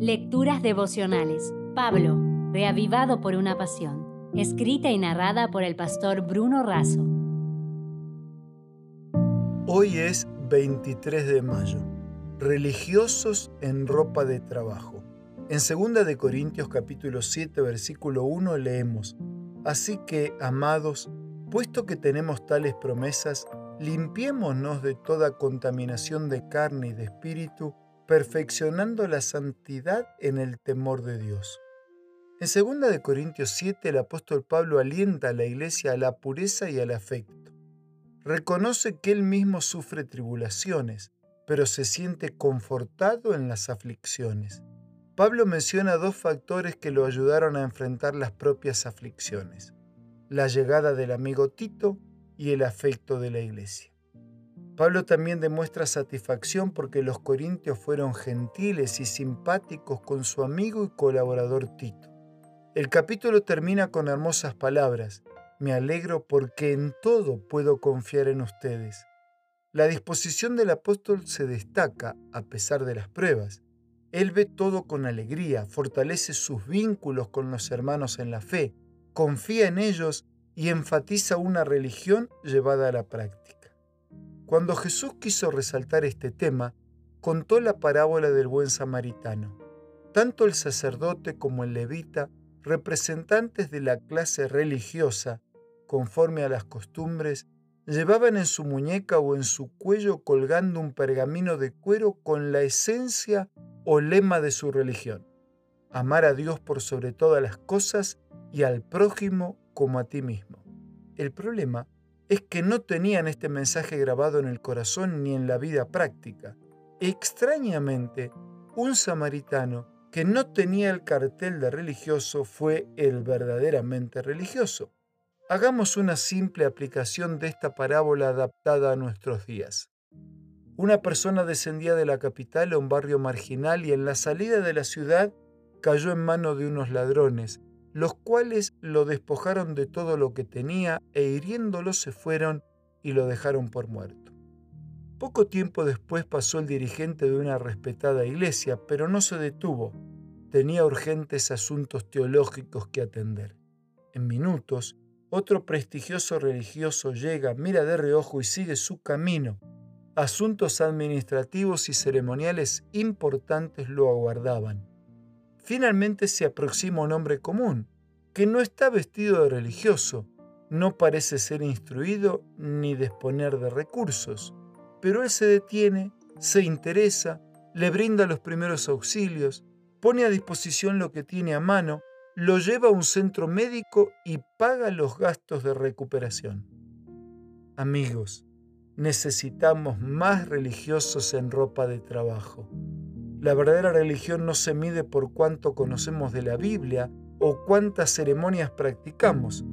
Lecturas devocionales. Pablo, reavivado por una pasión. Escrita y narrada por el pastor Bruno Razo. Hoy es 23 de mayo. Religiosos en ropa de trabajo. En 2 de Corintios capítulo 7 versículo 1 leemos: Así que, amados, puesto que tenemos tales promesas, limpiémonos de toda contaminación de carne y de espíritu, perfeccionando la santidad en el temor de Dios. En 2 de Corintios 7 el apóstol Pablo alienta a la iglesia a la pureza y al afecto. Reconoce que él mismo sufre tribulaciones, pero se siente confortado en las aflicciones. Pablo menciona dos factores que lo ayudaron a enfrentar las propias aflicciones, la llegada del amigo Tito y el afecto de la iglesia. Pablo también demuestra satisfacción porque los corintios fueron gentiles y simpáticos con su amigo y colaborador Tito. El capítulo termina con hermosas palabras. Me alegro porque en todo puedo confiar en ustedes. La disposición del apóstol se destaca a pesar de las pruebas. Él ve todo con alegría, fortalece sus vínculos con los hermanos en la fe, confía en ellos y enfatiza una religión llevada a la práctica. Cuando Jesús quiso resaltar este tema, contó la parábola del buen samaritano. Tanto el sacerdote como el levita, representantes de la clase religiosa, conforme a las costumbres, llevaban en su muñeca o en su cuello colgando un pergamino de cuero con la esencia o lema de su religión. Amar a Dios por sobre todas las cosas y al prójimo como a ti mismo. El problema es que no tenían este mensaje grabado en el corazón ni en la vida práctica. Extrañamente, un samaritano que no tenía el cartel de religioso fue el verdaderamente religioso. Hagamos una simple aplicación de esta parábola adaptada a nuestros días. Una persona descendía de la capital a un barrio marginal y en la salida de la ciudad cayó en manos de unos ladrones, los cuales lo despojaron de todo lo que tenía e hiriéndolo se fueron y lo dejaron por muerto. Poco tiempo después pasó el dirigente de una respetada iglesia, pero no se detuvo. Tenía urgentes asuntos teológicos que atender. En minutos, otro prestigioso religioso llega, mira de reojo y sigue su camino asuntos administrativos y ceremoniales importantes lo aguardaban. Finalmente se aproxima un hombre común, que no está vestido de religioso, no parece ser instruido ni disponer de recursos, pero él se detiene, se interesa, le brinda los primeros auxilios, pone a disposición lo que tiene a mano, lo lleva a un centro médico y paga los gastos de recuperación. Amigos, necesitamos más religiosos en ropa de trabajo. La verdadera religión no se mide por cuánto conocemos de la Biblia o cuántas ceremonias practicamos.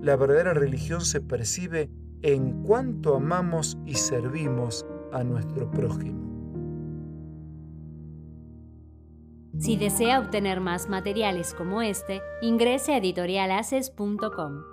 La verdadera religión se percibe en cuánto amamos y servimos a nuestro prójimo. Si desea obtener más materiales como este, ingrese a editorialaces.com.